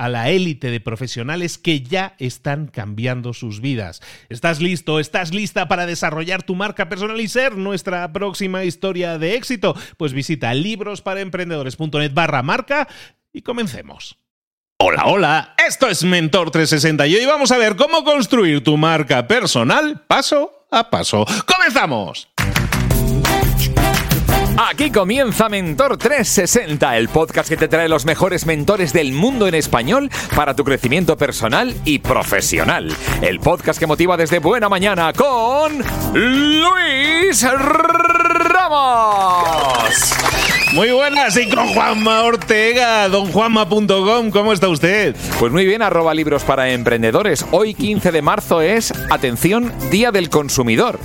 a la élite de profesionales que ya están cambiando sus vidas. ¿Estás listo? ¿Estás lista para desarrollar tu marca personal y ser nuestra próxima historia de éxito? Pues visita librosparaemprendedores.net barra marca y comencemos. Hola, hola, esto es Mentor 360 y hoy vamos a ver cómo construir tu marca personal paso a paso. ¡Comenzamos! Aquí comienza Mentor 360, el podcast que te trae los mejores mentores del mundo en español para tu crecimiento personal y profesional. El podcast que motiva desde buena mañana con Luis Ramos. Muy buenas, y con Juanma Ortega, donjuanma.com, ¿cómo está usted? Pues muy bien, arroba libros para emprendedores. Hoy 15 de marzo es, atención, Día del Consumidor.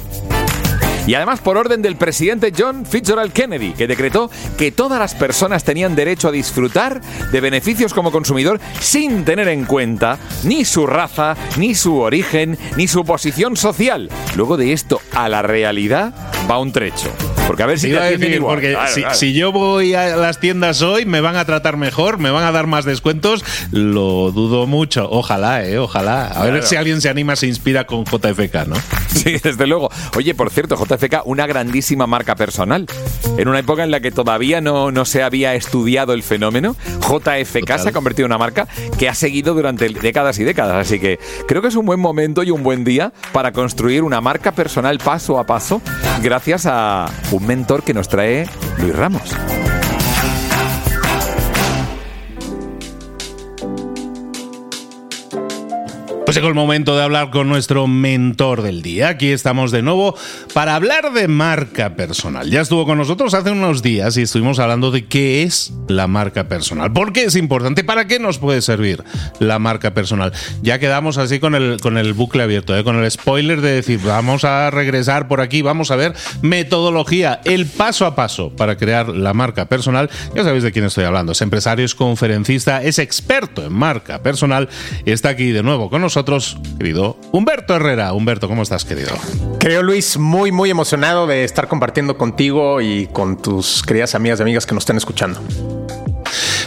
Y además por orden del presidente John Fitzgerald Kennedy, que decretó que todas las personas tenían derecho a disfrutar de beneficios como consumidor sin tener en cuenta ni su raza, ni su origen, ni su posición social. Luego de esto a la realidad va un trecho. Porque a ver si te Porque si, yo voy a las tiendas hoy, me van a tratar mejor, me van a dar más descuentos. Lo dudo mucho. Ojalá, eh, ojalá. A ver si alguien se anima, se inspira con JFK, ¿no? Sí, desde luego. Oye, por cierto, JFK, una grandísima marca personal. En una época en la que todavía no, no se había estudiado el fenómeno, JFK se ha convertido en una marca que ha seguido durante décadas y décadas. Así que creo que es un buen momento y un buen día para construir una marca personal paso a paso gracias a un mentor que nos trae Luis Ramos. Llegó el momento de hablar con nuestro mentor del día. Aquí estamos de nuevo para hablar de marca personal. Ya estuvo con nosotros hace unos días y estuvimos hablando de qué es la marca personal. ¿Por qué es importante? ¿Para qué nos puede servir la marca personal? Ya quedamos así con el, con el bucle abierto, ¿eh? con el spoiler de decir, vamos a regresar por aquí, vamos a ver metodología, el paso a paso para crear la marca personal. Ya sabéis de quién estoy hablando. Es empresario, es conferencista, es experto en marca personal está aquí de nuevo con nosotros querido Humberto Herrera. Humberto, ¿cómo estás, querido? Querido Luis, muy, muy emocionado de estar compartiendo contigo y con tus queridas amigas y amigas que nos estén escuchando.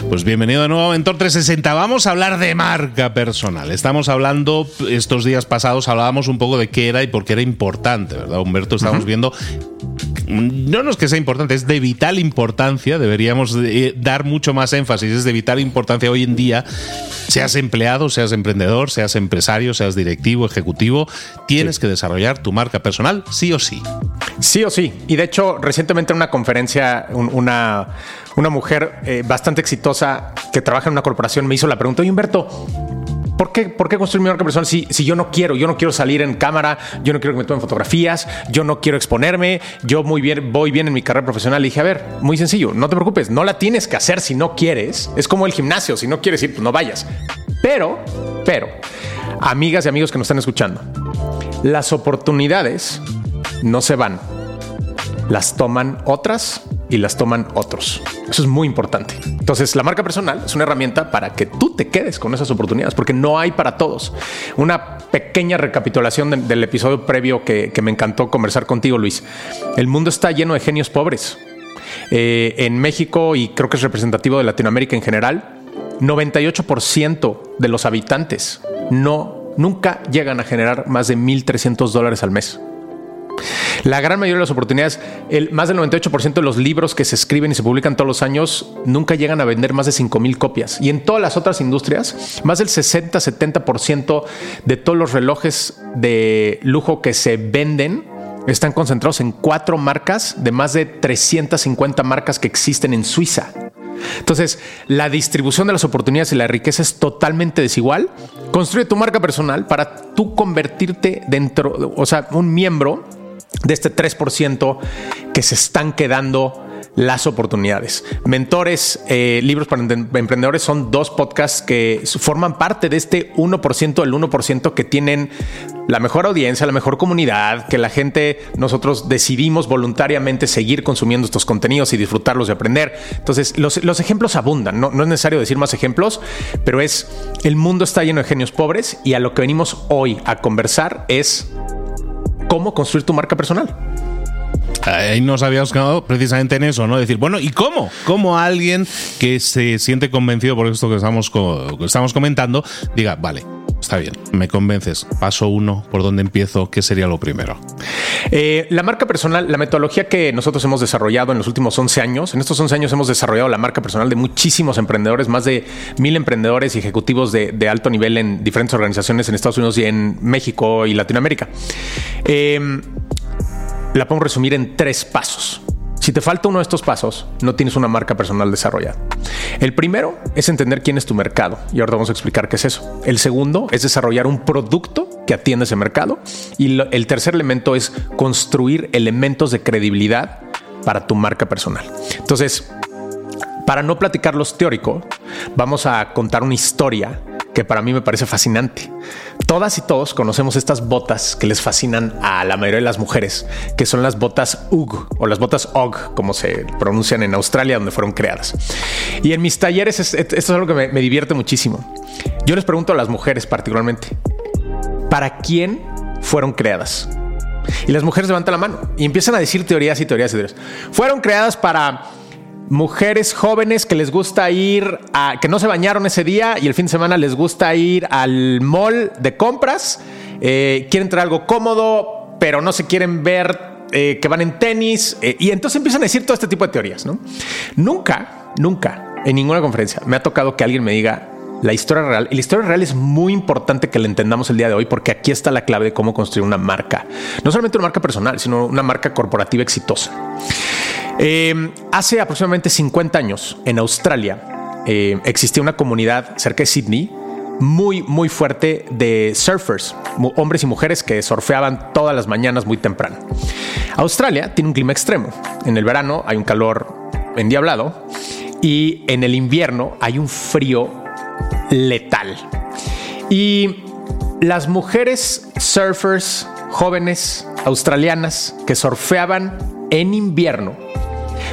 Pues bienvenido de nuevo a Mentor 360. Vamos a hablar de marca personal. Estamos hablando, estos días pasados hablábamos un poco de qué era y por qué era importante, ¿verdad, Humberto? Estamos viendo no, no es que sea importante, es de vital importancia, deberíamos eh, dar mucho más énfasis, es de vital importancia hoy en día, seas empleado, seas emprendedor, seas empresario, seas directivo, ejecutivo, tienes que desarrollar tu marca personal sí o sí. Sí o sí. Y de hecho, recientemente en una conferencia, una, una mujer eh, bastante exitosa que trabaja en una corporación me hizo la pregunta, oye Humberto, ¿Por qué, ¿Por qué construir mi marca personal si, si yo no quiero? Yo no quiero salir en cámara, yo no quiero que me tomen fotografías, yo no quiero exponerme, yo muy bien, voy bien en mi carrera profesional. Le dije, a ver, muy sencillo, no te preocupes, no la tienes que hacer si no quieres. Es como el gimnasio, si no quieres ir, pues no vayas. Pero, pero, amigas y amigos que nos están escuchando, las oportunidades no se van, las toman otras y las toman otros. Eso es muy importante. Entonces, la marca personal es una herramienta para que tú te quedes con esas oportunidades, porque no hay para todos. Una pequeña recapitulación del episodio previo que, me encantó conversar contigo, Luis. El mundo está lleno de genios pobres. Eh, en México, y creo que es representativo de Latinoamérica en general, 98% de los habitantes no, nunca llegan a generar más de 1.300 dólares al mes. La gran mayoría de las oportunidades, el, más del 98% de los libros que se escriben y se publican todos los años nunca llegan a vender más de 5 mil copias. Y en todas las otras industrias, más del 60-70% de todos los relojes de lujo que se venden están concentrados en cuatro marcas de más de 350 marcas que existen en Suiza. Entonces, la distribución de las oportunidades y la riqueza es totalmente desigual. Construye tu marca personal para tú convertirte dentro, o sea, un miembro de este 3% que se están quedando las oportunidades. Mentores, eh, libros para emprendedores son dos podcasts que forman parte de este 1% del 1% que tienen la mejor audiencia, la mejor comunidad, que la gente, nosotros decidimos voluntariamente seguir consumiendo estos contenidos y disfrutarlos y aprender. Entonces, los, ejemplos abundan, no, no es necesario decir más ejemplos, pero es, el mundo está lleno de genios pobres y a lo que venimos hoy a conversar es cómo construir tu marca personal. Ahí nos habíamos quedado precisamente en eso, ¿no? Decir, bueno, ¿y cómo? ¿Cómo alguien que se siente convencido por esto que estamos, comentando diga, vale, está bien, me convences, paso uno, ¿por dónde empiezo? ¿Qué sería lo primero? Eh, la marca personal, la metodología que nosotros hemos desarrollado en los últimos 11 años, en estos 11 años hemos desarrollado la marca personal de muchísimos emprendedores, más de mil emprendedores y ejecutivos de, alto nivel en diferentes organizaciones en Estados Unidos y en México y Latinoamérica. Eh, la podemos resumir en tres pasos. Si te falta uno de estos pasos, no tienes una marca personal desarrollada. El primero es entender quién es tu mercado y ahora vamos a explicar qué es eso. El segundo es desarrollar un producto que atiende ese mercado y el tercer elemento es construir elementos de credibilidad para tu marca personal. Entonces, para no platicar los teóricos, vamos a contar una historia que para mí me parece fascinante. Todas y todos conocemos estas botas que les fascinan a la mayoría de las mujeres, que son las botas UGG o las botas OG, como se pronuncian en Australia, donde fueron creadas. Y en mis talleres, esto es algo que me, me divierte muchísimo. Yo les pregunto a las mujeres particularmente, ¿para quién fueron creadas? Y las mujeres levantan la mano y empiezan a decir teorías y teorías y teorías. Fueron creadas para mujeres jóvenes que les gusta ir a que no se bañaron ese día y el fin de semana les gusta ir al mall de compras, eh, quieren traer algo cómodo, pero no se quieren ver eh, que van en tenis eh, y entonces empiezan a decir todo este tipo de teorías. ¿no? Nunca, nunca en ninguna conferencia me ha tocado que alguien me diga la historia real. Y la historia real es muy importante que la entendamos el día de hoy porque aquí está la clave de cómo construir una marca. No solamente una marca personal, sino una marca corporativa exitosa. Eh, hace aproximadamente 50 años en Australia eh, existía una comunidad cerca de Sydney muy, muy fuerte de surfers, hombres y mujeres que surfeaban todas las mañanas muy temprano. Australia tiene un clima extremo. En el verano hay un calor endiablado y en el invierno hay un frío letal. Y las mujeres surfers jóvenes australianas que surfeaban en invierno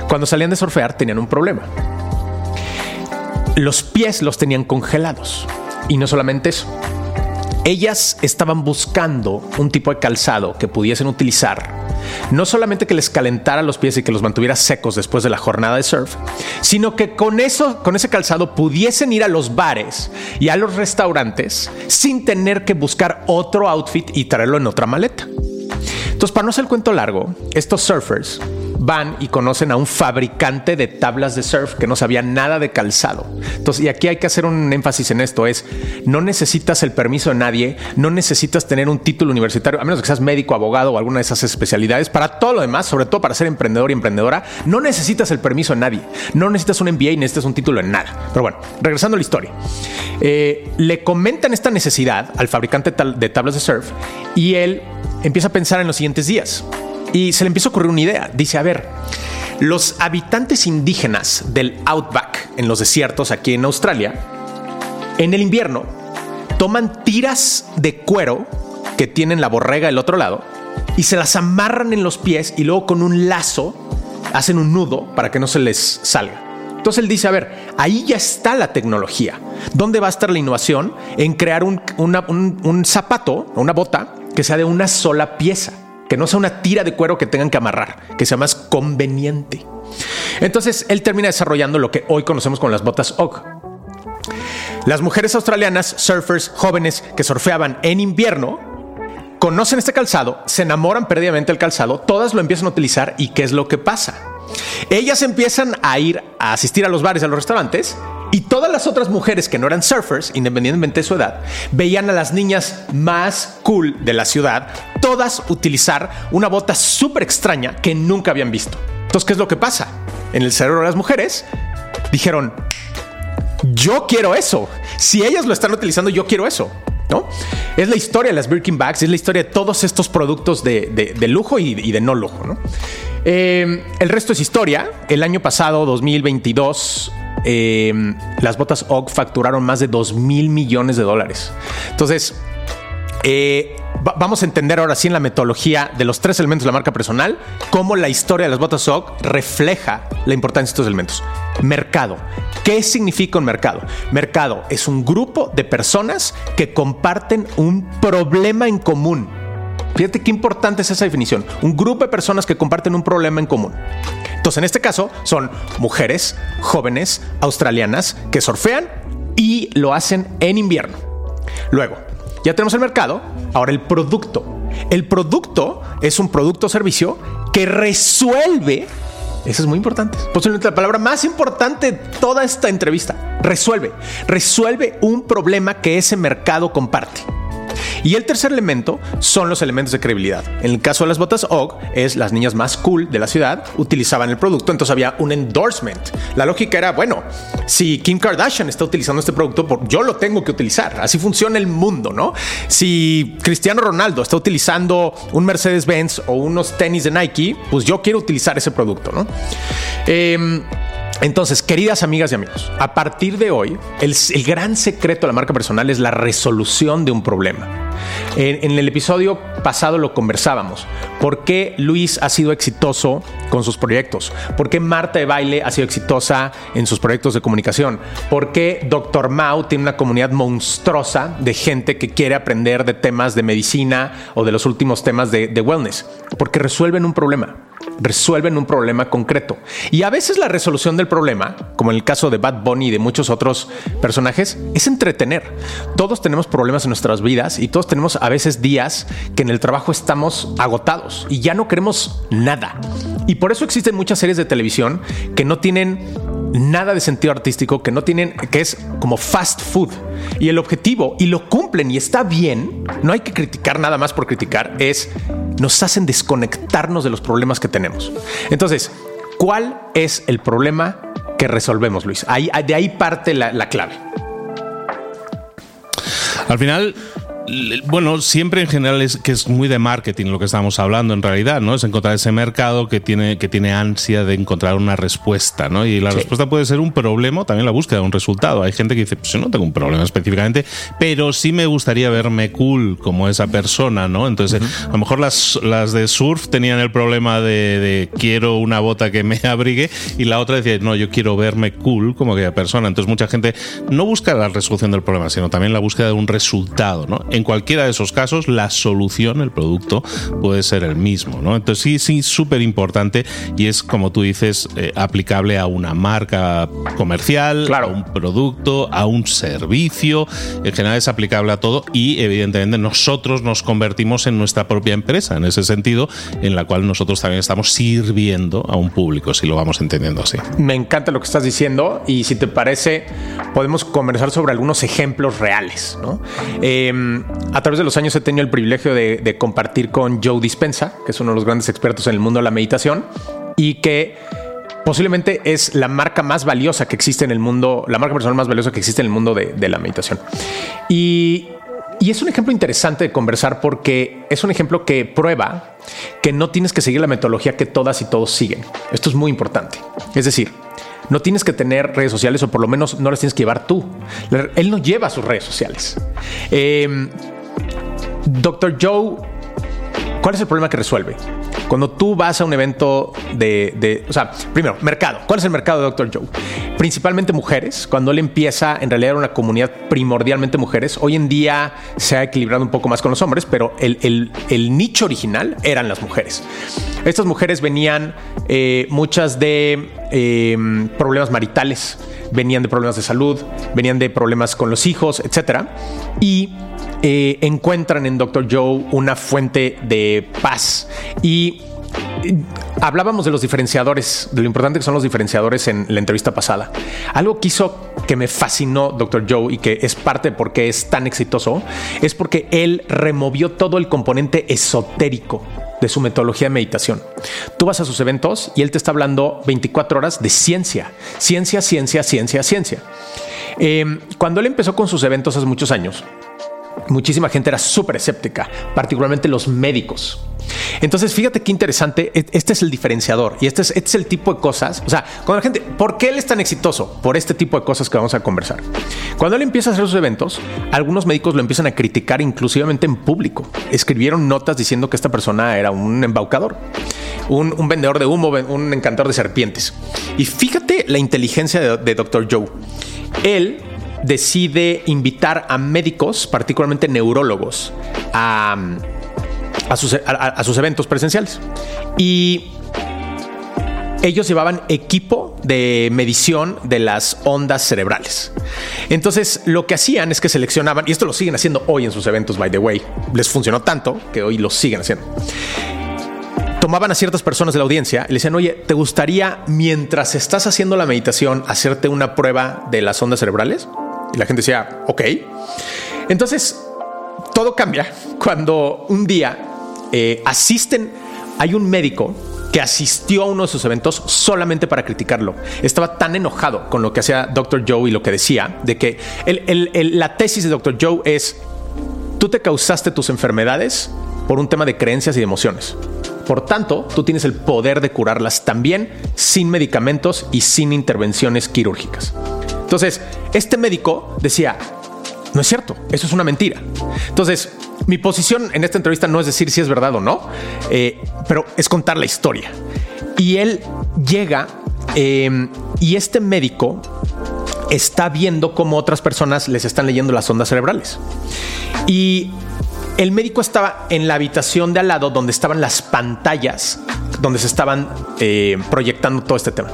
cuando salían de surfear tenían un problema. Los pies los tenían congelados. Y no solamente eso. Ellas estaban buscando un tipo de calzado que pudiesen utilizar no solamente que les calentara los pies y que los mantuviera secos después de la jornada de surf, sino que con eso, con ese calzado pudiesen ir a los bares y a los restaurantes sin tener que buscar otro outfit y traerlo en otra maleta. Entonces, para no hacer el cuento largo, estos surfers van y conocen a un fabricante de tablas de surf que no sabía nada de calzado. Entonces, y aquí hay que hacer un énfasis en esto, es no necesitas el permiso de nadie, no necesitas tener un título universitario, a menos que seas médico, abogado o alguna de esas especialidades. Para todo lo demás, sobre todo para ser emprendedor y emprendedora, no necesitas el permiso de nadie, no necesitas un MBA y necesitas un título en nada. Pero bueno, regresando a la historia, eh, le comentan esta necesidad al fabricante de tablas de surf y él empieza a pensar en los siguientes días. Y se le empieza a ocurrir una idea. Dice, a ver, los habitantes indígenas del Outback, en los desiertos aquí en Australia, en el invierno, toman tiras de cuero que tienen la borrega del otro lado y se las amarran en los pies y luego con un lazo hacen un nudo para que no se les salga. Entonces él dice, a ver, ahí ya está la tecnología. ¿Dónde va a estar la innovación? En crear un, un zapato, una bota, que sea de una sola pieza, que no sea una tira de cuero que tengan que amarrar, que sea más conveniente. Entonces él termina desarrollando lo que hoy conocemos como las botas OG. Las mujeres australianas, surfers jóvenes que surfeaban en invierno, conocen este calzado, se enamoran perdidamente del calzado, todas lo empiezan a utilizar y ¿qué es lo que pasa? Ellas empiezan a ir a asistir a los bares, a los restaurantes y todas las otras mujeres que no eran surfers, independientemente de su edad, veían a las niñas más cool de la ciudad, todas utilizar una bota súper extraña que nunca habían visto. Entonces, ¿qué es lo que pasa? En el cerebro de las mujeres dijeron, yo quiero eso. Si ellas lo están utilizando, yo quiero eso. ¿No? Es la historia de las Birkin Bags, es la historia de todos estos productos de, lujo y, de no lujo. ¿no? Eh, el resto es historia. El año pasado, 2022, eh, las botas OG facturaron más de 2 mil millones de dólares. Entonces, eh, vamos a entender ahora sí en la metodología de los tres elementos de la marca personal, cómo la historia de las botas OG refleja la importancia de estos elementos. Mercado. ¿Qué significa un mercado? Mercado es un grupo de personas que comparten un problema en común. Fíjate qué importante es esa definición. Un grupo de personas que comparten un problema en común. Entonces, en este caso, son mujeres jóvenes australianas que surfean y lo hacen en invierno. Luego, ya tenemos el mercado, ahora el producto. El producto es un producto o servicio que resuelve, eso es muy importante, posiblemente la palabra más importante de toda esta entrevista, resuelve, resuelve un problema que ese mercado comparte. Y el tercer elemento son los elementos de credibilidad. En el caso de las botas OG, es las niñas más cool de la ciudad utilizaban el producto, entonces había un endorsement. La lógica era, bueno, si Kim Kardashian está utilizando este producto, yo lo tengo que utilizar. Así funciona el mundo, ¿no? Si Cristiano Ronaldo está utilizando un Mercedes-Benz o unos tenis de Nike, pues yo quiero utilizar ese producto, ¿no? Eh, entonces, queridas amigas y amigos, a partir de hoy, el, gran secreto de la marca personal es la resolución de un problema. En, el episodio pasado lo conversábamos. ¿Por qué Luis ha sido exitoso con sus proyectos? ¿Por qué Marta de Baile ha sido exitosa en sus proyectos de comunicación? ¿Por qué Dr. Mao tiene una comunidad monstruosa de gente que quiere aprender de temas de medicina o de los últimos temas de wellness? Porque resuelven un problema resuelven un problema concreto. Y a veces la resolución del problema, como en el caso de Bad Bunny y de muchos otros personajes, es entretener. Todos tenemos problemas en nuestras vidas y todos tenemos a veces días que en el trabajo estamos agotados y ya no queremos nada. Y por eso existen muchas series de televisión que no tienen nada de sentido artístico, que no tienen, que es como fast food. Y el objetivo, y lo cumplen y está bien, no hay que criticar nada más por criticar, es nos hacen desconectarnos de los problemas que tenemos. Entonces, ¿cuál es el problema que resolvemos, Luis? Ahí, de ahí parte la clave. Al final, bueno, siempre en general es que es muy de marketing lo que estamos hablando en realidad, ¿no? Es encontrar ese mercado que tiene, que tiene ansia de encontrar una respuesta, ¿no? Y la respuesta puede ser un problema, también la búsqueda de un resultado. Hay gente que dice, pues yo no tengo un problema específicamente, pero sí me gustaría verme cool como esa persona, ¿no? Entonces, a lo mejor las, las de surf tenían el problema de, quiero una bota que me abrigue y la otra decía, no, yo quiero verme cool como aquella persona. Entonces, mucha gente no busca la resolución del problema, sino también la búsqueda de un resultado, ¿no? En cualquiera de esos casos, la solución, el producto, puede ser el mismo. ¿no? Entonces sí, sí, súper importante y es, como tú dices, eh, aplicable a una marca comercial, a un producto, a un servicio. En general es aplicable a todo y evidentemente nosotros nos convertimos en nuestra propia empresa en ese sentido, en la cual nosotros también estamos sirviendo a un público, si lo vamos entendiendo así. Me encanta lo que estás diciendo y si te parece, podemos conversar sobre algunos ejemplos reales. ¿no? Em, a través de los años he tenido el privilegio de, compartir con Joe Dispensa, que es uno de los grandes expertos en el mundo de la meditación y que posiblemente es la marca más valiosa que existe en el mundo, la marca personal más valiosa que existe en el mundo de, la meditación. Y, y, es un ejemplo interesante de conversar porque es un ejemplo que prueba que no tienes que seguir la metodología que todas y todos siguen. Esto es muy importante. Es decir, no tienes que tener redes sociales o por lo menos no las tienes que llevar tú. Él no lleva sus redes sociales. Eh, Doctor Joe ¿Cuál es el problema que resuelve? Cuando tú vas a un evento de, de, o sea, primero, mercado. ¿Cuál es el mercado de Dr. Joe? Principalmente mujeres. Cuando él empieza, en realidad era una comunidad primordialmente mujeres. Hoy en día se ha equilibrado un poco más con los hombres, pero el, el, el nicho original eran las mujeres. Estas mujeres venían eh, muchas de eh, problemas maritales, venían de problemas de salud, venían de problemas con los hijos, etcétera. Y eh, encuentran en Dr. Joe una fuente de paz. Y eh, hablábamos de los diferenciadores, de lo importante que son los diferenciadores en la entrevista pasada. Algo que hizo que me fascinó Dr. Joe y que es parte de por qué es tan exitoso, es porque él removió todo el componente esotérico de su metodología de meditación. Tú vas a sus eventos y él te está hablando 24 horas de ciencia, ciencia, ciencia, ciencia, ciencia. Eh, cuando él empezó con sus eventos hace muchos años, muchísima gente era súper escéptica, particularmente los médicos. Entonces, fíjate qué interesante. E-, este es el diferenciador y este es, este es, el tipo de cosas. O sea, cuando la gente, ¿por qué él es tan exitoso? Por este tipo de cosas que vamos a conversar. Cuando él empieza a hacer sus eventos, algunos médicos lo empiezan a criticar inclusivamente en público. Escribieron notas diciendo que esta persona era un embaucador, un, un vendedor de humo, un encantador de serpientes. Y fíjate la inteligencia de, de Dr. Joe. Él decide invitar a médicos, particularmente neurólogos, a, sus, eventos presenciales. Y ellos llevaban equipo de medición de las ondas cerebrales. Entonces, lo que hacían es que seleccionaban, y esto lo siguen haciendo hoy en sus eventos, by the way, les funcionó tanto que hoy lo siguen haciendo tomaban a ciertas personas de la audiencia y le decían, oye, ¿te gustaría mientras estás haciendo la meditación hacerte una prueba de las ondas cerebrales? Y la gente decía, ok. Entonces, todo cambia cuando un día eh, asisten, hay un médico que asistió a uno de sus eventos solamente para criticarlo. Estaba tan enojado con lo que hacía Dr. Joe y lo que decía, de que la tesis de Dr. Joe es, tú te causaste tus enfermedades por un tema de creencias y de emociones. Por tanto, tú tienes el poder de curarlas también sin medicamentos y sin intervenciones quirúrgicas. Entonces, este médico decía, no es cierto, eso es una mentira. Entonces, mi posición en esta entrevista no es decir si es verdad o no, eh, pero es contar la historia. Y él llega eh, y este médico está viendo cómo otras personas les están leyendo las ondas cerebrales. Y el médico estaba en la habitación de al lado donde estaban las pantallas, donde se estaban eh, proyectando todo este tema.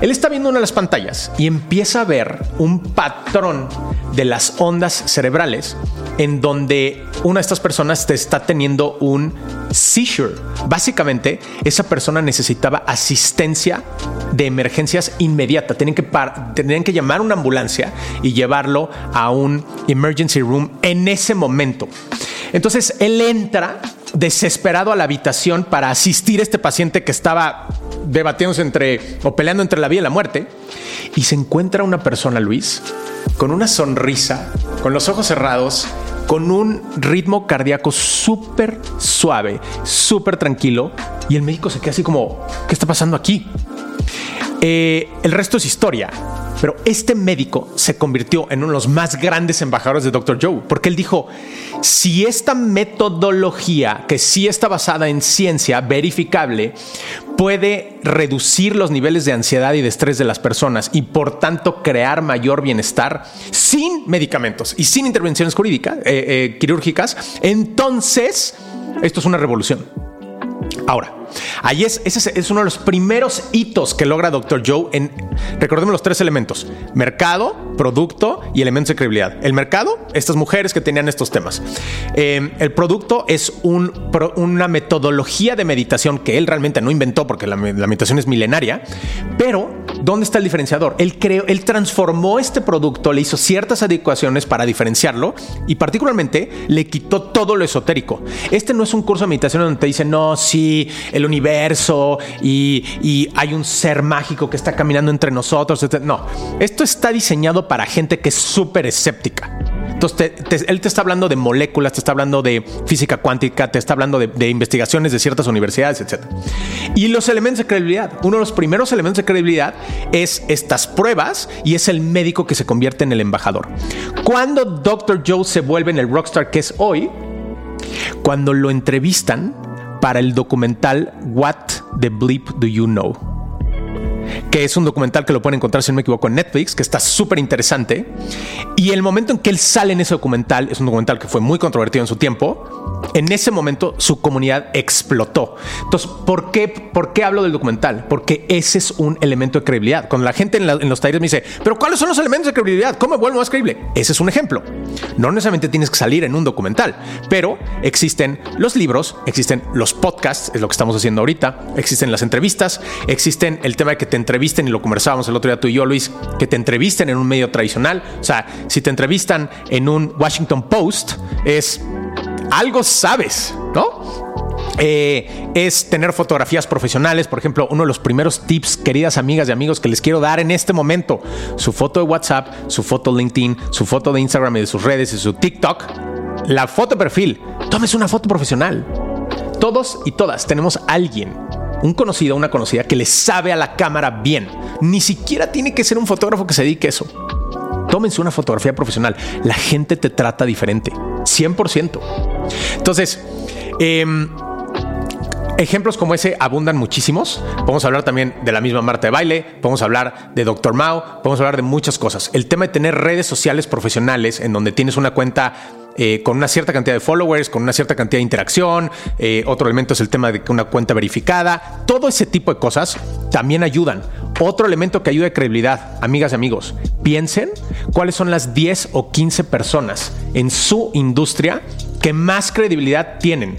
Él está viendo una de las pantallas y empieza a ver un patrón de las ondas cerebrales en donde una de estas personas te está teniendo un seizure. Básicamente, esa persona necesitaba asistencia de emergencias inmediata. Tenían que llamar una ambulancia y llevarlo a un emergency room en ese momento. Entonces él entra desesperado a la habitación para asistir a este paciente que estaba debatiéndose entre o peleando entre la vida y la muerte y se encuentra una persona, Luis, con una sonrisa, con los ojos cerrados, con un ritmo cardíaco súper suave, súper tranquilo y el médico se queda así como, ¿qué está pasando aquí? Eh, el resto es historia. Pero este médico se convirtió en uno de los más grandes embajadores de Dr. Joe, porque él dijo, si esta metodología, que sí está basada en ciencia verificable, puede reducir los niveles de ansiedad y de estrés de las personas y por tanto crear mayor bienestar sin medicamentos y sin intervenciones jurídicas, eh, eh, quirúrgicas, entonces esto es una revolución. Ahora, ahí es, ese es uno de los primeros hitos que logra Dr. Joe en, recordemos los tres elementos, mercado, producto y elementos de credibilidad. El mercado, estas mujeres que tenían estos temas. Eh, el producto es un, una metodología de meditación que él realmente no inventó porque la, la, meditación es milenaria, pero ¿dónde está el diferenciador? Él, creó, él transformó este producto, le hizo ciertas adecuaciones para diferenciarlo y particularmente le quitó todo lo esotérico. Este no es un curso de meditación donde te dicen, no, sí, el universo y, hay un ser mágico que está caminando entre nosotros. No, esto está diseñado para gente que es súper escéptica. Entonces, él te está hablando de moléculas, te está hablando de física cuántica, te está hablando de, de, investigaciones de ciertas universidades, etc. Y los elementos de credibilidad. Uno de los primeros elementos de credibilidad es estas pruebas y es el médico que se convierte en el embajador. Cuando Dr. Joe se vuelve en el rockstar que es hoy, cuando lo entrevistan, para el documental What the Bleep Do You Know? que es un documental que lo pueden encontrar, si no me equivoco, en Netflix, que está súper interesante. Y el momento en que él sale en ese documental, es un documental que fue muy controvertido en su tiempo, en ese momento su comunidad explotó. Entonces, ¿por qué, ¿por qué hablo del documental? Porque ese es un elemento de credibilidad. Cuando la gente en, los talleres me dice, pero ¿cuáles son los elementos de credibilidad? ¿Cómo me vuelvo más creíble? Ese es un ejemplo. No necesariamente tienes que salir en un documental, pero existen los libros, existen los podcasts, es lo que estamos haciendo ahorita, existen las entrevistas, existen el tema de que te entrevisten, y lo conversábamos el otro día tú y yo, Luis, que te entrevisten en un medio tradicional. O sea, si te entrevistan en un Washington Post, es algo sabes, ¿no? Eh, es tener fotografías profesionales. Por ejemplo, uno de los primeros tips, queridas amigas y amigos, que les quiero dar en este momento: su foto de WhatsApp, su foto de LinkedIn, su foto de Instagram y de sus redes y su TikTok. La foto de perfil. Tomes una foto profesional. Todos y todas tenemos a alguien, un conocido, una conocida que le sabe a la cámara bien. Ni siquiera tiene que ser un fotógrafo que se dedique a eso. Tómense una fotografía profesional. La gente te trata diferente. 100%. Entonces, em, Ejemplos como ese abundan muchísimos. Podemos hablar también de la misma Marta de Baile, podemos hablar de Dr. Mao, podemos hablar de muchas cosas. El tema de tener redes sociales profesionales en donde tienes una cuenta eh, con una cierta cantidad de followers, con una cierta cantidad de interacción. Eh, otro elemento es el tema de una cuenta verificada. Todo ese tipo de cosas también ayudan. Otro elemento que ayuda de credibilidad, amigas y amigos, piensen cuáles son las 10 o 15 personas en su industria que más credibilidad tienen.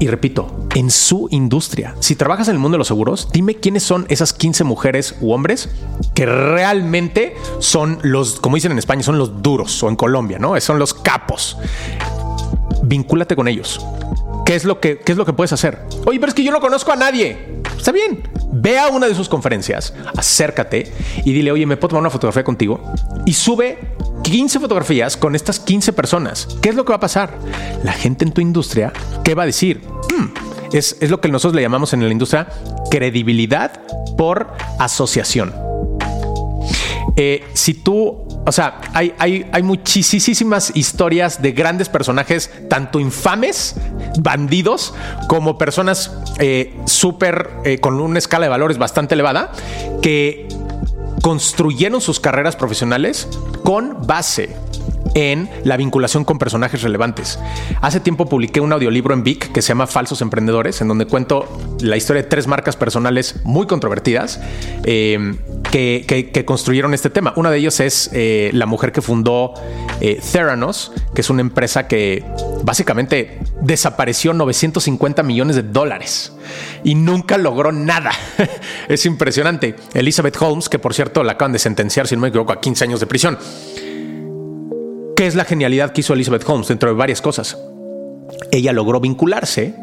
Y repito, en su industria. Si trabajas en el mundo de los seguros, dime quiénes son esas 15 mujeres u hombres que realmente son los, como dicen en España, son los duros o en Colombia, ¿no? Son los capos. Vincúlate con ellos. ¿Qué es lo que, qué es lo que puedes hacer? Oye, pero es que yo no conozco a nadie. Está bien. Ve a una de sus conferencias, acércate y dile, oye, ¿me puedo tomar una fotografía contigo? Y sube 15 fotografías con estas 15 personas. ¿Qué es lo que va a pasar? La gente en tu industria, ¿qué va a decir? Hmm, es, lo que nosotros le llamamos en la industria credibilidad por asociación. Eh, si tú, o sea, hay, hay, hay, muchísimas historias de grandes personajes, tanto infames, bandidos, como personas eh, súper, eh, con una escala de valores bastante elevada, que construyeron sus carreras profesionales con base en la vinculación con personajes relevantes. Hace tiempo publiqué un audiolibro en Vic que se llama Falsos Emprendedores, en donde cuento la historia de tres marcas personales muy controvertidas eh, que, construyeron este tema. Una de ellos es eh, la mujer que fundó eh, Theranos, que es una empresa que básicamente desapareció 950 millones de dólares y nunca logró nada. es impresionante. Elizabeth Holmes, que por cierto la acaban de sentenciar, si no me equivoco, a 15 años de prisión. ¿Qué es la genialidad que hizo Elizabeth Holmes dentro de varias cosas? Ella logró vincularse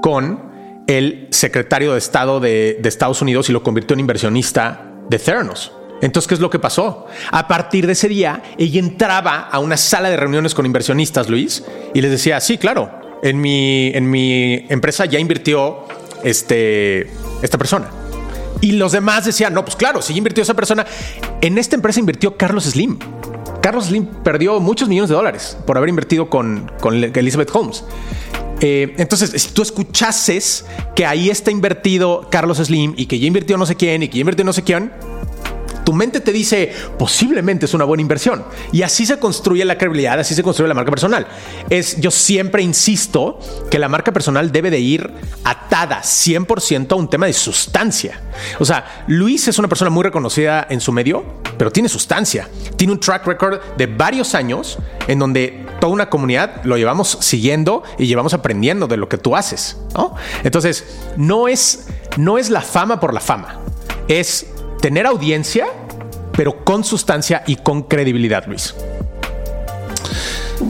con el secretario de Estado de, Estados Unidos y lo convirtió en inversionista de Theranos. Entonces, ¿qué es lo que pasó? A partir de ese día, ella entraba a una sala de reuniones con inversionistas, Luis, y les decía, sí, claro, en mi, en mi empresa ya invirtió este, esta persona. Y los demás decían, no, pues claro, si invirtió esa persona, en esta empresa invirtió Carlos Slim. Carlos Slim perdió muchos millones de dólares por haber invertido con, Elizabeth Holmes. Eh, entonces, si tú escuchases que ahí está invertido Carlos Slim y que ya invirtió no sé quién y que ya invirtió no sé quién, tu mente te dice posiblemente es una buena inversión. Y así se construye la credibilidad, así se construye la marca personal. Es, yo siempre insisto que la marca personal debe de ir atada 100% a un tema de sustancia. O sea, Luis es una persona muy reconocida en su medio, pero tiene sustancia. Tiene un track record de varios años en donde toda una comunidad lo llevamos siguiendo y llevamos aprendiendo de lo que tú haces. Entonces, no es, no es la fama por la fama. Es tener audiencia, pero con sustancia y con credibilidad, Luis.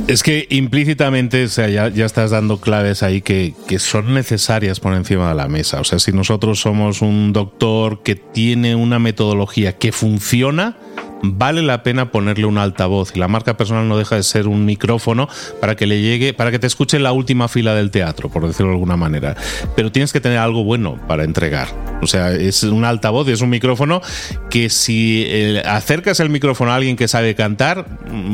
Es que implícitamente, o sea, ya, estás dando claves ahí que, que, son necesarias por encima de la mesa. O sea, si nosotros somos un doctor que tiene una metodología que funciona, vale la pena ponerle un altavoz. Y la marca personal no deja de ser un micrófono para que le llegue, para que te escuche en la última fila del teatro, por decirlo de alguna manera. Pero tienes que tener algo bueno para entregar. O sea, es un altavoz y es un micrófono que si eh, acercas el micrófono a alguien que sabe cantar,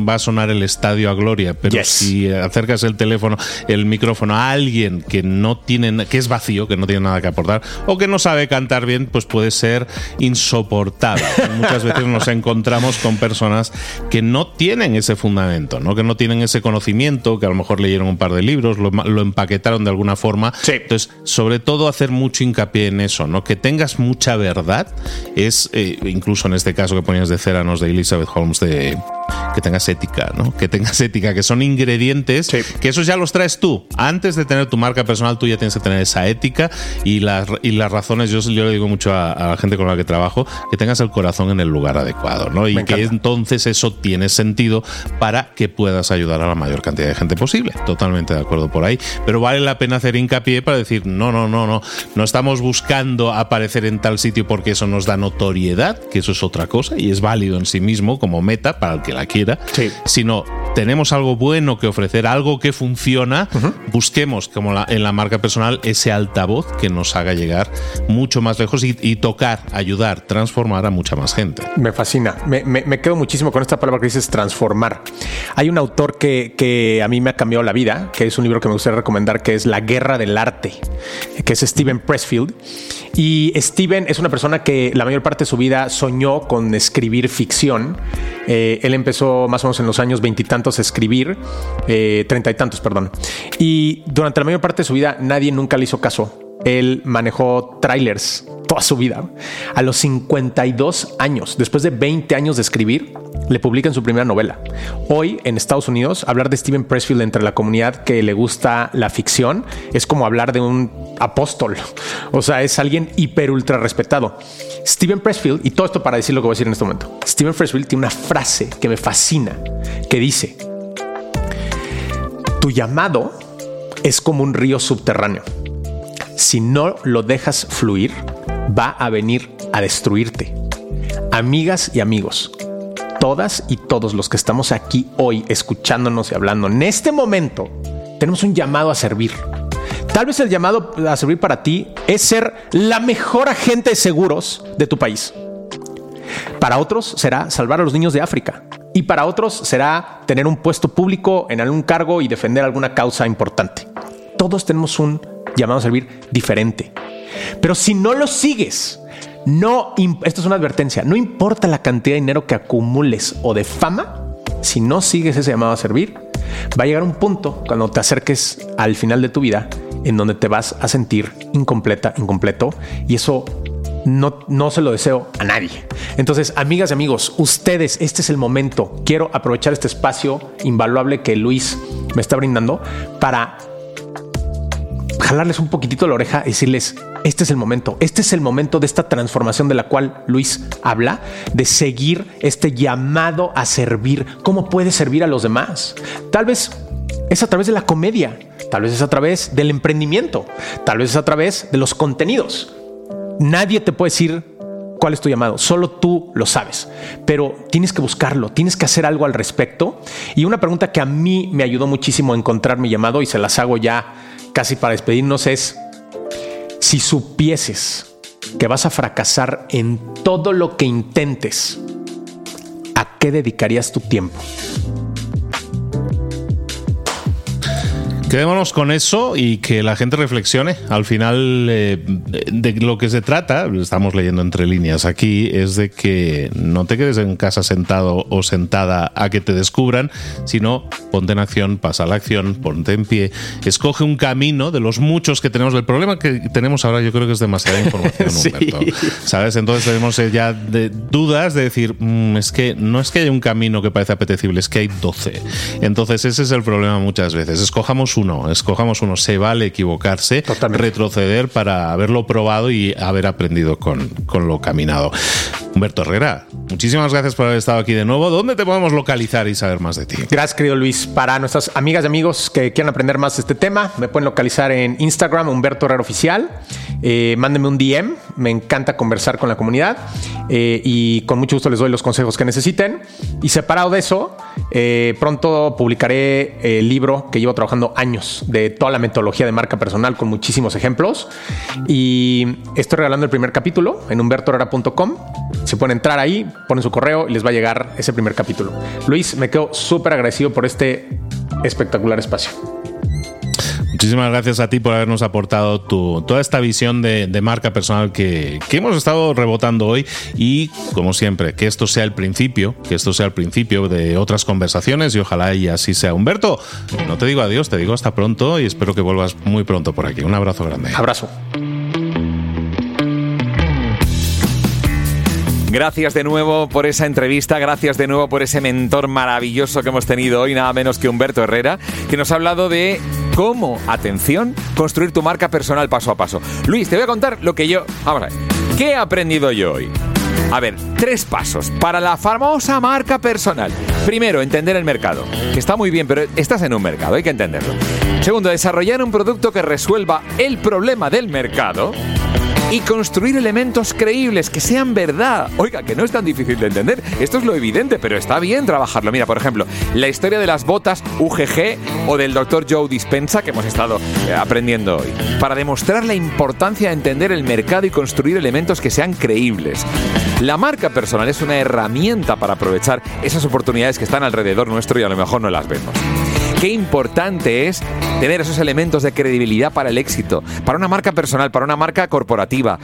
va a sonar el estadio a gloria. Pero si acercas el teléfono, el micrófono a alguien que no tiene, que es vacío, que no tiene nada que aportar, o que no sabe cantar bien, pues puede ser insoportable. Muchas veces nos encontramos con personas que no tienen ese fundamento, ¿no? que no tienen ese conocimiento, que a lo mejor leyeron un par de libros, lo, empaquetaron de alguna forma. Entonces, sobre todo hacer mucho hincapié en eso, ¿no? que tengas mucha verdad, es eh, incluso en este caso que ponías de Céranos de Elizabeth Holmes de que tengas ética, ¿no? Que tengas ética, que son ingredientes, que esos ya los traes tú. Antes de tener tu marca personal, tú ya tienes que tener esa ética y las, y las razones, yo, yo le digo mucho a, la gente con la que trabajo, que tengas el corazón en el lugar adecuado, ¿no? Y que entonces eso tiene sentido para que puedas ayudar a la mayor cantidad de gente posible. Totalmente de acuerdo por ahí. Pero vale la pena hacer hincapié para decir, no, no, no, no, no estamos buscando aparecer en tal sitio porque eso nos da notoriedad, que eso es otra cosa y es válido en sí mismo como meta para el que la quiera, sino tenemos algo bueno que ofrecer, algo que funciona, busquemos como en la marca personal ese altavoz que nos haga llegar mucho más lejos y, tocar, ayudar, transformar a mucha más gente. Me fascina, me, quedo muchísimo con esta palabra que dices transformar. Hay un autor que, que a mí me ha cambiado la vida, que es un libro que me gustaría recomendar, que es La Guerra del Arte, que es Steven Pressfield. Y Steven es una persona que la mayor parte de su vida soñó con escribir ficción. Eh, él empezó más o menos en los años veintitantos a escribir, eh, treinta y tantos, perdón. Y durante la mayor parte de su vida nadie nunca le hizo caso él manejó trailers toda su vida. A los 52 años, después de 20 años de escribir, le publican su primera novela. Hoy en Estados Unidos, hablar de Steven Pressfield entre la comunidad que le gusta la ficción es como hablar de un apóstol. O sea, es alguien hiper ultra respetado. Steven Pressfield, y todo esto para decir lo que voy a decir en este momento, Steven Pressfield tiene una frase que me fascina, que dice, tu llamado es como un río subterráneo si no lo dejas fluir, va a venir a destruirte. Amigas y amigos, todas y todos los que estamos aquí hoy escuchándonos y hablando en este momento, tenemos un llamado a servir. Tal vez el llamado a servir para ti es ser la mejor agente de seguros de tu país. Para otros será salvar a los niños de África. Y para otros será tener un puesto público en algún cargo y defender alguna causa importante. Todos tenemos un llamado a servir diferente. Pero si no lo sigues, no, esto es una advertencia, no importa la cantidad de dinero que acumules o de fama, si no sigues ese llamado a servir, va a llegar un punto cuando te acerques al final de tu vida en donde te vas a sentir incompleta, incompleto, y eso no, no se lo deseo a nadie. Entonces, amigas y amigos, ustedes, este es el momento. Quiero aprovechar este espacio invaluable que Luis me está brindando para jalarles un poquitito la oreja y decirles, este es el momento, este es el momento de esta transformación de la cual Luis habla, de seguir este llamado a servir. ¿Cómo puedes servir a los demás? Tal vez es a través de la comedia, tal vez es a través del emprendimiento, tal vez es a través de los contenidos. Nadie te puede decir cuál es tu llamado, solo tú lo sabes, pero tienes que buscarlo, tienes que hacer algo al respecto. Y una pregunta que a mí me ayudó muchísimo a encontrar mi llamado y se las hago ya casi para despedirnos es, si supieses que vas a fracasar en todo lo que intentes, ¿a qué dedicarías tu tiempo? Quedémonos con eso y que la gente reflexione. Al final, eh, de lo que se trata, estamos leyendo entre líneas aquí, es de que no te quedes en casa sentado o sentada a que te descubran, sino ponte en acción, pasa a la acción, ponte en pie, escoge un camino de los muchos que tenemos. El problema que tenemos ahora, yo creo que es demasiada información, Humberto. ¿Sabes? Entonces tenemos eh, ya dudas de decir, mm, es que no es que haya un camino que parece apetecible, es que hay 12. Entonces, ese es el problema muchas veces. Escojamos uno, escojamos uno, se vale equivocarse, retroceder para haberlo probado y haber aprendido con, con lo caminado. Humberto Herrera, muchísimas gracias por haber estado aquí de nuevo. ¿Dónde te podemos localizar y saber más de ti? Gracias, querido Luis. Para nuestras amigas y amigos que quieran aprender más de este tema, me pueden localizar en Instagram, Humberto Herrera Oficial. Eh, mándenme un DM, me encanta conversar con la comunidad eh, y con mucho gusto les doy los consejos que necesiten. Y separado de eso, eh, pronto publicaré el libro que llevo trabajando años de toda la metodología de marca personal con muchísimos ejemplos. Y estoy regalando el primer capítulo en humbertoherrera.com se pueden entrar ahí, ponen su correo y les va a llegar ese primer capítulo. Luis, me quedo súper agradecido por este espectacular espacio. Muchísimas gracias a ti por habernos aportado tu, toda esta visión de, marca personal que, que, hemos estado rebotando hoy y, como siempre, que esto sea el principio, que esto sea el principio de otras conversaciones y ojalá y así sea. Humberto, no te digo adiós, te digo hasta pronto y espero que vuelvas muy pronto por aquí. Un abrazo grande. Abrazo. Gracias de nuevo por esa entrevista, gracias de nuevo por ese mentor maravilloso que hemos tenido hoy, nada menos que Humberto Herrera, que nos ha hablado de cómo, atención, construir tu marca personal paso a paso. Luis, te voy a contar lo que yo... Vamos a ver, ¿qué he aprendido yo hoy? A ver, tres pasos para la famosa marca personal. Primero, entender el mercado, que está muy bien, pero estás en un mercado, hay que entenderlo. Segundo, desarrollar un producto que resuelva el problema del mercado y construir elementos creíbles que sean verdad. Oiga, que no es tan difícil de entender. Esto es lo evidente, pero está bien trabajarlo. Mira, por ejemplo, la historia de las botas UGG o del Dr. Joe Dispensa que hemos estado eh, aprendiendo hoy. Para demostrar la importancia de entender el mercado y construir elementos que sean creíbles. La marca personal es una herramienta para aprovechar esas oportunidades que están alrededor nuestro y a lo mejor no las vemos. Qué importante es tener esos elementos de credibilidad para el éxito, para una marca personal, para una marca corporativa.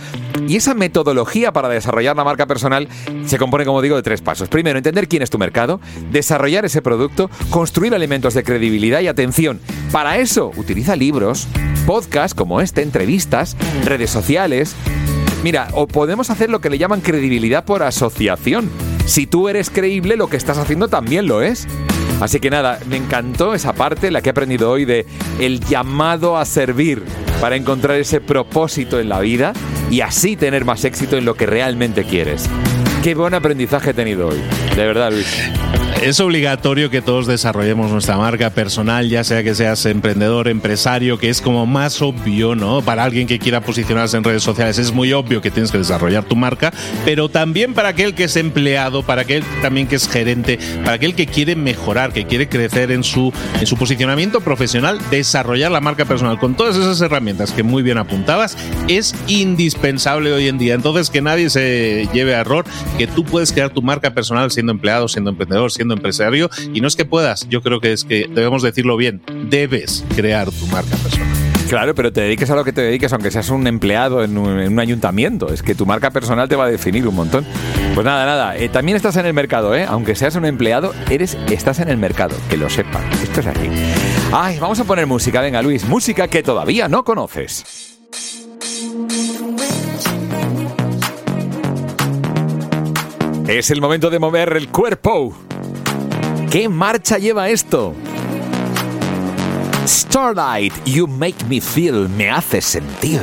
Y esa metodología para desarrollar la marca personal se compone, como digo, de tres pasos. Primero, entender quién es tu mercado, desarrollar ese producto, construir elementos de credibilidad y atención. Para eso, utiliza libros, podcasts como este, entrevistas, redes sociales. Mira, o podemos hacer lo que le llaman credibilidad por asociación. Si tú eres creíble, lo que estás haciendo también lo es. Así que nada, me encantó esa parte, la que he aprendido hoy de el llamado a servir para encontrar ese propósito en la vida y así tener más éxito en lo que realmente quieres. Qué buen aprendizaje he tenido hoy, de verdad, Luis es obligatorio que todos desarrollemos nuestra marca personal, ya sea que seas emprendedor, empresario, que es como más obvio, ¿no? Para alguien que quiera posicionarse en redes sociales es muy obvio que tienes que desarrollar tu marca, pero también para aquel que es empleado, para aquel también que es gerente, para aquel que quiere mejorar, que quiere crecer en su, en su posicionamiento profesional, desarrollar la marca personal con todas esas herramientas que muy bien apuntabas es indispensable hoy en día. Entonces, que nadie se lleve a error, que tú puedes crear tu marca personal siendo empleado, siendo emprendedor, siendo empresario y no es que puedas, yo creo que es que debemos decirlo bien, debes crear tu marca personal. Claro, pero te dediques a lo que te dediques, aunque seas un empleado en un, ayuntamiento. Es que tu marca personal te va a definir un montón. Pues nada, nada. Eh, también estás en el mercado, ¿eh? Aunque seas un empleado, eres, estás en el mercado. Que lo sepas. Esto es así. Ay, vamos a poner música. Venga, Luis. Música que todavía no conoces. Es el momento de mover el cuerpo. ¿Qué marcha lleva esto? Starlight, you make me feel, me hace sentir.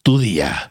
tu día.